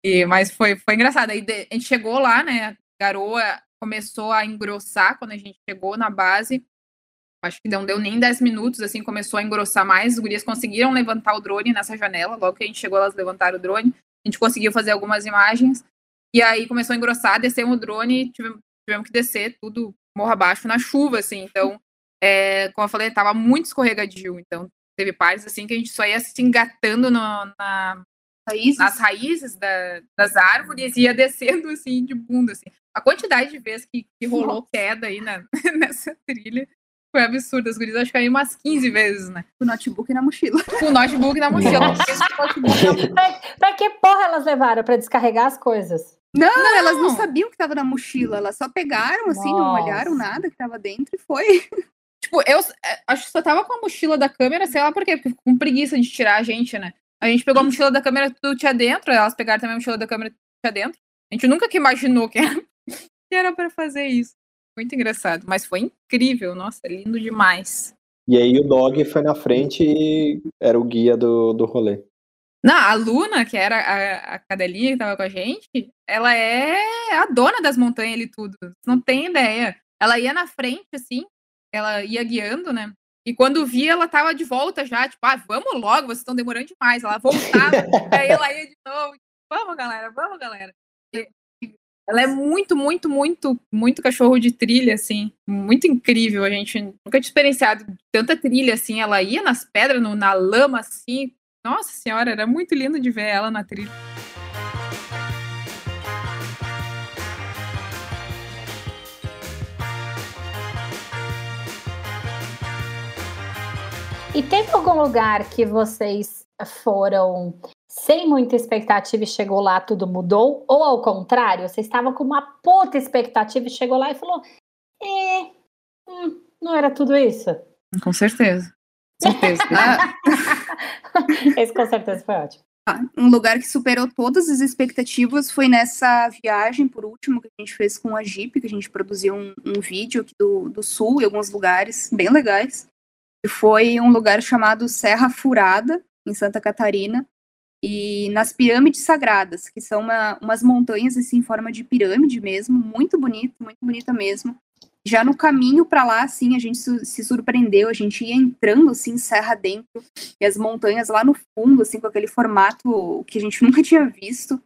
E, mas foi, foi engraçado. Aí de, a gente chegou lá, né? A garoa começou a engrossar quando a gente chegou na base. Acho que não deu nem 10 minutos, assim, começou a engrossar mais. Os gurias conseguiram levantar o drone nessa janela. Logo que a gente chegou, elas levantaram o drone. A gente conseguiu fazer algumas imagens. E aí começou a engrossar, descemos o drone, tivemos, tivemos que descer tudo morro abaixo na chuva, assim. Então, é, como eu falei, tava muito escorregadio. Então, teve partes, assim, que a gente só ia se engatando no, na, Raízes. nas raízes da, das árvores e ia descendo, assim, de bunda, assim. A quantidade de vezes que, que rolou queda aí na, nessa trilha foi absurdo. As gurias acho que caíram umas 15 vezes, né? O notebook na mochila. Com o notebook na mochila. pra, pra que porra elas levaram? Pra descarregar as coisas? Não, não, elas não sabiam que estava na mochila, elas só pegaram assim, Nossa. não olharam nada que estava dentro e foi. Tipo, eu acho que só tava com a mochila da câmera, sei lá por quê, porque com preguiça de tirar a gente, né? A gente pegou a mochila da câmera, tudo tinha dentro, elas pegaram também a mochila da câmera, tudo tinha dentro. A gente nunca que imaginou que era, que era pra fazer isso. Muito engraçado, mas foi incrível, nossa, lindo demais. E aí o dog foi na frente e era o guia do, do rolê. Não, a Luna, que era a, a cadelinha que tava com a gente, ela é a dona das montanhas ali tudo. Não tem ideia. Ela ia na frente, assim, ela ia guiando, né? E quando via, ela tava de volta já, tipo, ah, vamos logo, vocês estão demorando demais. Ela voltava, aí ela ia de novo. Vamos, galera, vamos, galera. E ela é muito, muito, muito, muito cachorro de trilha, assim. Muito incrível. A gente nunca tinha experienciado tanta trilha, assim. Ela ia nas pedras, no, na lama, assim, nossa senhora, era muito lindo de ver ela na trilha. E teve algum lugar que vocês foram sem muita expectativa e chegou lá, tudo mudou? Ou ao contrário, você estava com uma puta expectativa e chegou lá e falou: é, hum, não era tudo isso? Com certeza. Certeza. Esse com certeza foi ótimo. Ah, um lugar que superou todas as expectativas foi nessa viagem, por último, que a gente fez com a Jeep, que a gente produziu um, um vídeo aqui do, do sul, em alguns lugares bem legais. E foi um lugar chamado Serra Furada, em Santa Catarina, e nas pirâmides sagradas, que são uma, umas montanhas assim, em forma de pirâmide mesmo, muito bonito, muito bonita mesmo. Já no caminho para lá, assim, a gente se surpreendeu, a gente ia entrando, assim, serra dentro, e as montanhas lá no fundo, assim, com aquele formato que a gente nunca tinha visto.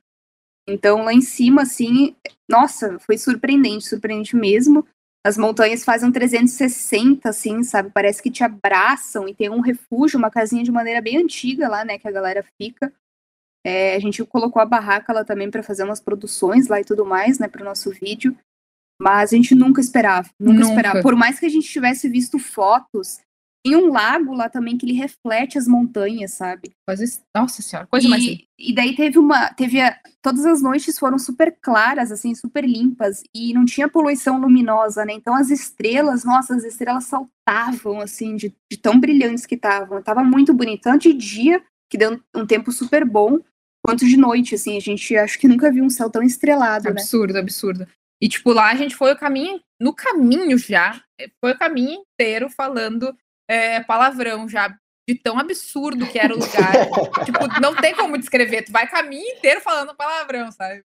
Então, lá em cima, assim, nossa, foi surpreendente, surpreendente mesmo. As montanhas fazem 360, assim, sabe? Parece que te abraçam e tem um refúgio, uma casinha de maneira bem antiga lá, né, que a galera fica. É, a gente colocou a barraca lá também para fazer umas produções lá e tudo mais, né, para o nosso vídeo. Mas a gente nunca esperava, nunca, nunca, esperava. Por mais que a gente tivesse visto fotos, tem um lago lá também que ele reflete as montanhas, sabe? Nossa senhora, coisa e, mais. E daí teve uma. Teve a, todas as noites foram super claras, assim, super limpas, e não tinha poluição luminosa, né? Então as estrelas, nossa, as estrelas saltavam, assim, de, de tão brilhantes que estavam. Tava muito bonito, tanto de dia, que deu um, um tempo super bom, quanto de noite, assim. A gente acho que nunca viu um céu tão estrelado, absurdo, né? Absurdo, absurdo. E, tipo, lá a gente foi o caminho, no caminho já, foi o caminho inteiro falando é, palavrão já, de tão absurdo que era o lugar. tipo, não tem como descrever, tu vai caminho inteiro falando palavrão, sabe?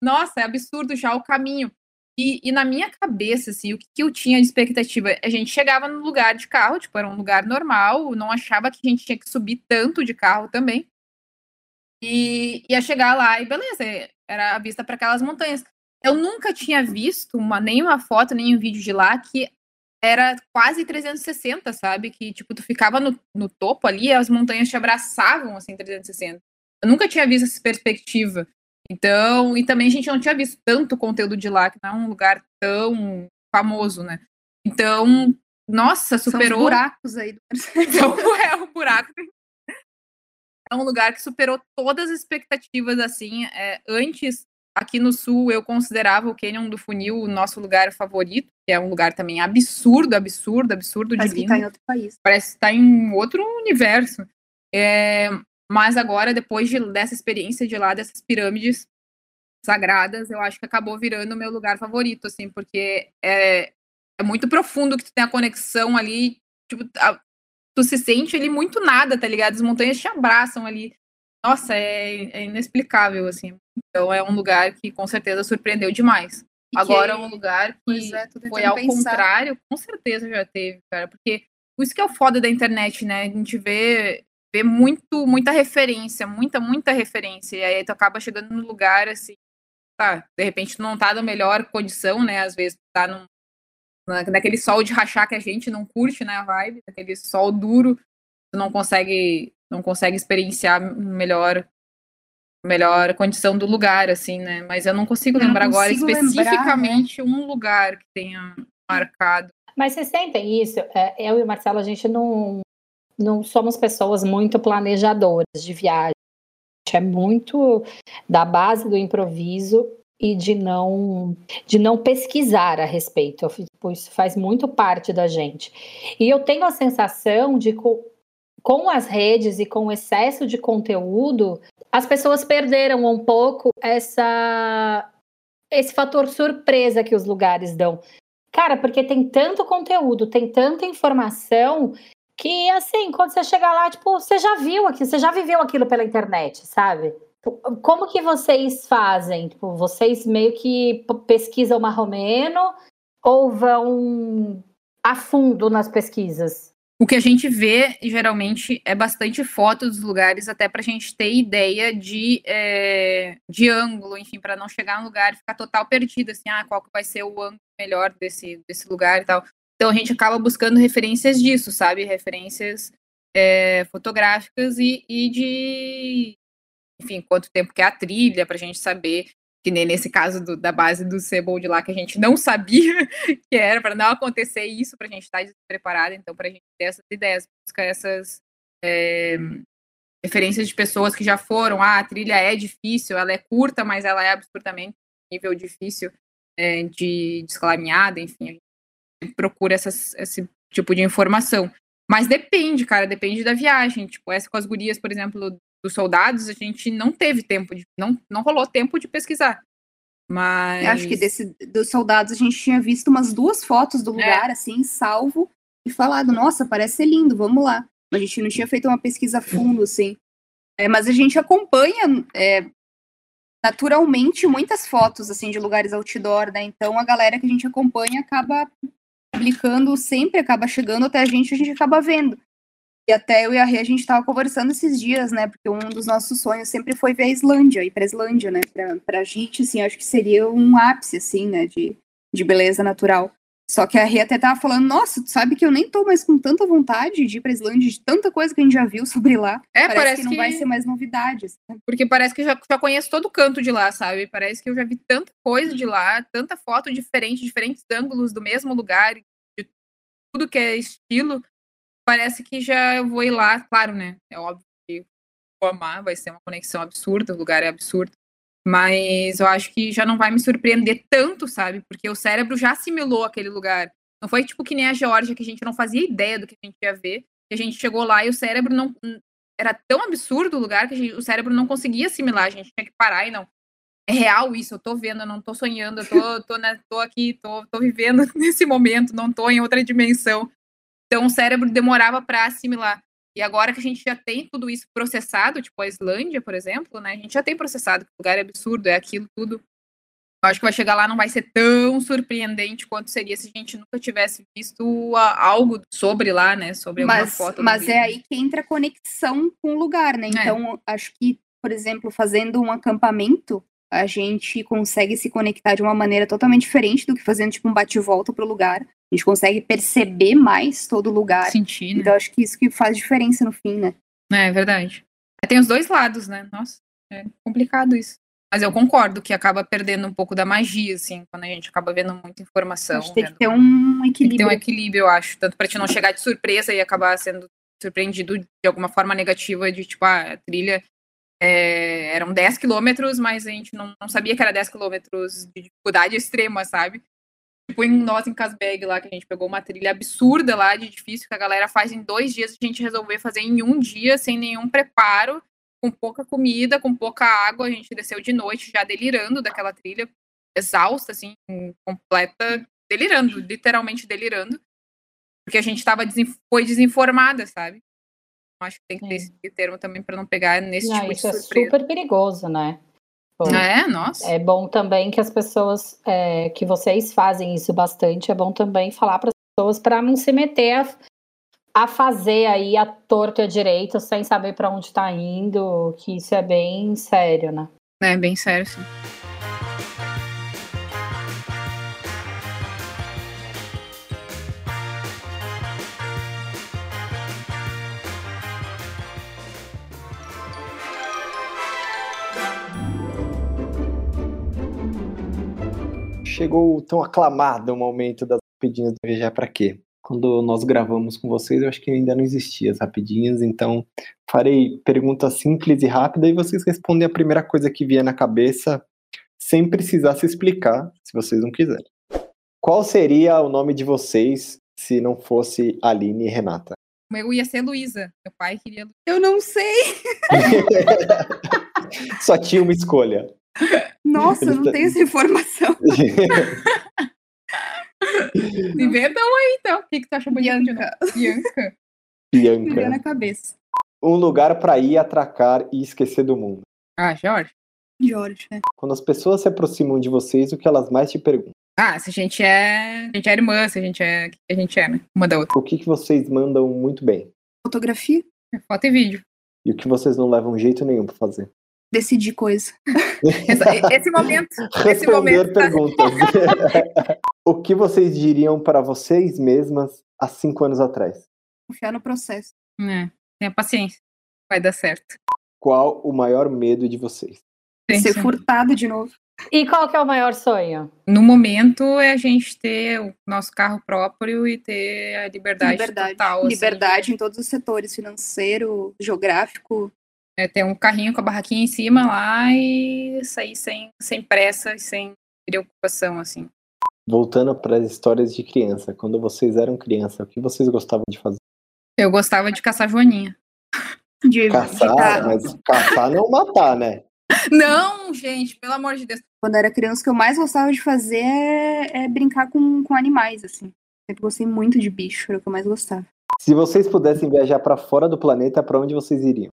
Nossa, é absurdo já o caminho. E, e na minha cabeça, assim, o que, que eu tinha de expectativa? A gente chegava no lugar de carro, tipo, era um lugar normal, não achava que a gente tinha que subir tanto de carro também. E ia chegar lá e beleza, era a vista para aquelas montanhas. Eu nunca tinha visto uma, nem uma foto, nem um vídeo de lá que era quase 360, sabe? Que, tipo, tu ficava no, no topo ali e as montanhas te abraçavam, assim, 360. Eu nunca tinha visto essa perspectiva. Então, e também a gente não tinha visto tanto conteúdo de lá, que não é um lugar tão famoso, né? Então, nossa, superou. São os buracos aí do então, é um buraco. É um lugar que superou todas as expectativas, assim. É, antes Aqui no sul, eu considerava o Canyon do Funil o nosso lugar favorito, que é um lugar também absurdo, absurdo, absurdo Parece de lindo. Parece que tá em outro país. Parece que tá em outro universo. É, mas agora, depois de, dessa experiência de lá, dessas pirâmides, sagradas, eu acho que acabou virando o meu lugar favorito, assim, porque é, é muito profundo que tu tem a conexão ali, tipo, a, tu se sente ali muito nada, tá ligado? As montanhas te abraçam ali. Nossa, é, é inexplicável, assim. Então é um lugar que com certeza surpreendeu demais. E Agora, que... um lugar que é, foi ao pensar. contrário, com certeza já teve, cara. Porque isso que é o foda da internet, né? A gente vê, vê muito, muita referência, muita, muita referência. E aí tu acaba chegando no lugar, assim, tá, de repente tu não tá na melhor condição, né? Às vezes tu tá num, naquele sol de rachar que a gente não curte, né? A vibe, aquele sol duro, tu não consegue, não consegue experienciar melhor melhor condição do lugar, assim, né? Mas eu não consigo eu lembrar não consigo agora especificamente lembrar, né? um lugar que tenha marcado. Mas vocês sentem isso? É, eu e o Marcelo, a gente não, não somos pessoas muito planejadoras de viagem. A gente é muito da base do improviso e de não de não pesquisar a respeito. Isso faz muito parte da gente. E eu tenho a sensação de que com as redes e com o excesso de conteúdo, as pessoas perderam um pouco essa esse fator surpresa que os lugares dão. Cara, porque tem tanto conteúdo, tem tanta informação que assim, quando você chegar lá, tipo, você já viu aquilo, você já viveu aquilo pela internet, sabe? Como que vocês fazem? Tipo, vocês meio que pesquisam marromeno ou vão a fundo nas pesquisas? O que a gente vê, geralmente, é bastante foto dos lugares, até para a gente ter ideia de, é, de ângulo, enfim, para não chegar no lugar e ficar total perdido, assim, ah, qual que vai ser o ângulo melhor desse, desse lugar e tal. Então a gente acaba buscando referências disso, sabe? Referências é, fotográficas e, e de, enfim, quanto tempo que é a trilha, para a gente saber que nem nesse caso do, da base do Sebold lá, que a gente não sabia que era, para não acontecer isso, para a gente estar tá despreparado, então, para a gente ter essas ideias, buscar essas é, referências de pessoas que já foram, ah, a trilha é difícil, ela é curta, mas ela é absurdamente nível difícil é, de, de escalaminhada, enfim, a gente procura essas, esse tipo de informação. Mas depende, cara, depende da viagem. Tipo, essa com as gurias, por exemplo, dos soldados, a gente não teve tempo de. Não, não rolou tempo de pesquisar. Mas. Acho que desse, dos soldados a gente tinha visto umas duas fotos do é. lugar, é. assim, salvo, e falado, nossa, parece ser lindo, vamos lá. A gente não tinha feito uma pesquisa fundo, assim. É, mas a gente acompanha é, naturalmente muitas fotos assim de lugares outdoor, né? Então a galera que a gente acompanha acaba publicando sempre, acaba chegando até a gente, a gente acaba vendo. E até eu e a Rê, a gente estava conversando esses dias, né? Porque um dos nossos sonhos sempre foi ver a Islândia, ir pra Islândia, né? Pra, pra gente, assim, acho que seria um ápice, assim, né? De, de beleza natural. Só que a Rê até tava falando, nossa, tu sabe que eu nem tô mais com tanta vontade de ir pra Islândia, de tanta coisa que a gente já viu sobre lá. É, parece, parece que não que... vai ser mais novidades. Assim. Porque parece que já, já conheço todo canto de lá, sabe? Parece que eu já vi tanta coisa de lá, tanta foto diferente, diferentes ângulos do mesmo lugar, de tudo que é estilo parece que já vou ir lá, claro, né? É óbvio que vou amar, vai ser uma conexão absurda, o lugar é absurdo. Mas eu acho que já não vai me surpreender tanto, sabe? Porque o cérebro já assimilou aquele lugar. Não foi tipo que nem a Geórgia, que a gente não fazia ideia do que a gente ia ver. Que a gente chegou lá e o cérebro não. Era tão absurdo o lugar que gente, o cérebro não conseguia assimilar. A gente tinha que parar e não. É real isso, eu tô vendo, eu não tô sonhando, eu tô, tô, né, tô aqui, tô, tô vivendo nesse momento, não tô em outra dimensão. Então o cérebro demorava para assimilar. E agora que a gente já tem tudo isso processado, tipo a Islândia, por exemplo, né? A gente já tem processado que o lugar é absurdo, é aquilo tudo. Eu acho que vai chegar lá não vai ser tão surpreendente quanto seria se a gente nunca tivesse visto algo sobre lá, né? Sobre alguma mas, foto. Mas é aí que entra a conexão com o lugar, né? É. Então, é. acho que, por exemplo, fazendo um acampamento, a gente consegue se conectar de uma maneira totalmente diferente do que fazendo tipo um bate-volta pro lugar. A gente consegue perceber mais todo lugar. Sentir, né? Então acho que isso que faz diferença no fim, né? É, é verdade. Tem os dois lados, né? Nossa, é complicado isso. Mas eu concordo que acaba perdendo um pouco da magia, assim, quando a gente acaba vendo muita informação. Acho que tem que ter um equilíbrio. Tem que ter um equilíbrio, eu acho. Tanto para te não chegar de surpresa e acabar sendo surpreendido de alguma forma negativa, de tipo, ah, a trilha é, eram 10 quilômetros, mas a gente não, não, sabia que era 10 quilômetros de dificuldade extrema, sabe? Tipo, em nós em Casbeg lá, que a gente pegou uma trilha absurda lá de difícil, que a galera faz em dois dias, a gente resolveu fazer em um dia, sem nenhum preparo. com pouca comida, com pouca água. A gente desceu de noite já delirando daquela trilha, exausta, assim, completa, delirando, literalmente delirando. Porque a gente estava foi desinformada, sabe? Acho que tem que ter esse termo também para não pegar nesse não, tipo isso de surpresa. é super perigoso, né? É, nossa. É bom também que as pessoas, é, que vocês fazem isso bastante, é bom também falar para as pessoas para não se meter a, a, fazer aí a torta e a direito sem saber para onde está indo, que isso é bem sério, né? É, bem sério, sim. Chegou o tão aclamado momento das rapidinhas do Viajar para quê? Quando nós gravamos com vocês, eu acho que ainda não existia as rapidinhas, então farei perguntas simples e rápidas e vocês respondem a primeira coisa que vier na cabeça, sem precisar se explicar, se vocês não quiserem. Qual seria o nome de vocês se não fosse Aline e Renata? Eu ia ser Luísa. Meu pai queria. Eu não sei. Só tinha uma escolha. Nossa, eu não tenho essa informação. Inventam aí, então. O que, que tu acha bonito? Bianca. Bianca. Bianca. na cabeça. Um lugar para ir atracar e esquecer do mundo. Ah, Jorge. Jorge, né? Quando as pessoas se aproximam de vocês, o que elas mais te perguntam? Ah, se a gente é. A gente é irmã, se a gente é. a gente é, né? Uma da outra. O que, que vocês mandam muito bem? Fotografia. Foto e vídeo. E o que vocês não levam jeito nenhum pra fazer? Decidir coisa. Esse momento. Esse momento. Tá perguntas. o que vocês diriam para vocês mesmas há cinco anos atrás? Confiar no processo. É, tenha paciência. Vai dar certo. Qual o maior medo de vocês? Ser furtado de novo. E qual que é o maior sonho? No momento é a gente ter o nosso carro próprio e ter a liberdade, liberdade. total. Assim. Liberdade assim. em todos os setores, financeiro, geográfico, é ter um carrinho com a barraquinha em cima lá e sair sem, sem pressa e sem preocupação, assim. Voltando para as histórias de criança, quando vocês eram criança, o que vocês gostavam de fazer? Eu gostava de caçar joaninha. De caçar, mas caçar não matar, né? Não, gente, pelo amor de Deus. Quando era criança, o que eu mais gostava de fazer é, é brincar com, com animais, assim. Sempre gostei muito de bicho, era o que eu mais gostava. Se vocês pudessem viajar para fora do planeta, para onde vocês iriam?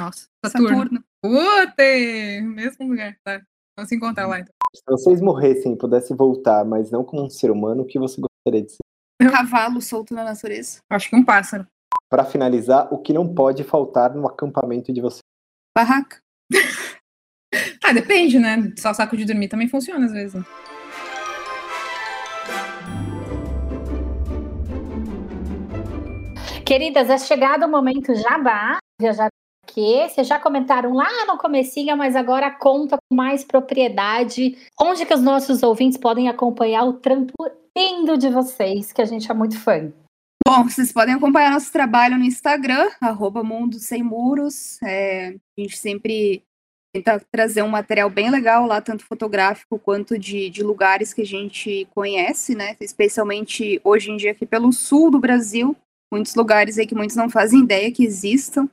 Nossa, Saturno. Saturno. Mesmo lugar, tá? Vamos se encontrar lá então. Se vocês morressem e pudessem voltar, mas não como um ser humano, o que você gostaria de ser? Um cavalo solto na natureza. Acho que um pássaro. Para finalizar, o que não pode faltar no acampamento de vocês? Barraca. ah, depende, né? Só saco de dormir também funciona às vezes. Queridas, é chegado o momento jabá. Viajar que vocês já comentaram lá no comecinho, mas agora conta com mais propriedade. Onde que os nossos ouvintes podem acompanhar o trampo lindo de vocês, que a gente é muito fã? Bom, vocês podem acompanhar nosso trabalho no Instagram, arroba Mundo Sem Muros. É, a gente sempre tenta trazer um material bem legal lá, tanto fotográfico quanto de, de lugares que a gente conhece, né? Especialmente hoje em dia aqui pelo sul do Brasil, muitos lugares aí que muitos não fazem ideia que existam.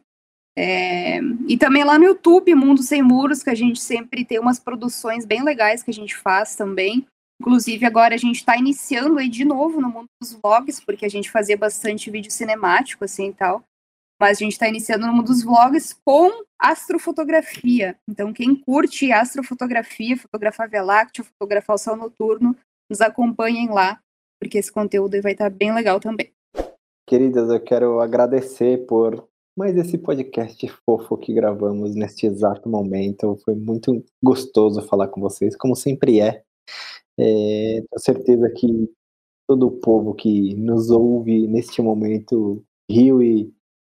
É, e também lá no YouTube, Mundo Sem Muros, que a gente sempre tem umas produções bem legais que a gente faz também. Inclusive, agora a gente está iniciando aí de novo no mundo dos vlogs, porque a gente fazia bastante vídeo cinemático, assim e tal. Mas a gente está iniciando no mundo dos vlogs com astrofotografia. Então, quem curte astrofotografia, fotografar Via Láctea, fotografar o céu noturno, nos acompanhem lá, porque esse conteúdo vai estar tá bem legal também. Queridas, eu quero agradecer por mas esse podcast fofo que gravamos neste exato momento foi muito gostoso falar com vocês, como sempre é. é tenho certeza que todo o povo que nos ouve neste momento riu e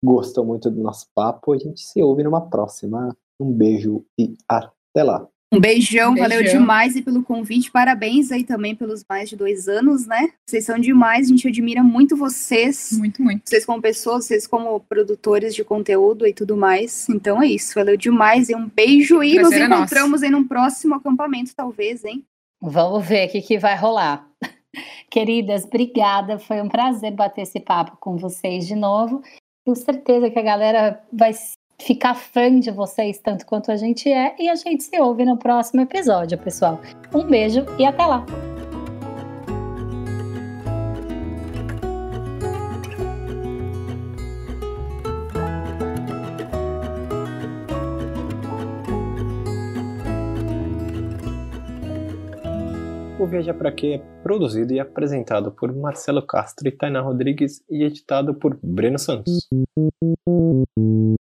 gostou muito do nosso papo. A gente se ouve numa próxima. Um beijo e até lá. Um beijão, um beijão, valeu demais e pelo convite. Parabéns aí também pelos mais de dois anos, né? Vocês são demais, a gente admira muito vocês. Muito, muito. Vocês como pessoas, vocês como produtores de conteúdo e tudo mais. Então é isso, valeu demais e um beijo e nos é encontramos aí num próximo acampamento, talvez, hein? Vamos ver o que, que vai rolar. Queridas, obrigada. Foi um prazer bater esse papo com vocês de novo. Tenho certeza que a galera vai ficar fã de vocês tanto quanto a gente é. E a gente se ouve no próximo episódio, pessoal. Um beijo e até lá! O Viajar Pra Quê é produzido e apresentado por Marcelo Castro e Tainá Rodrigues e editado por Breno Santos.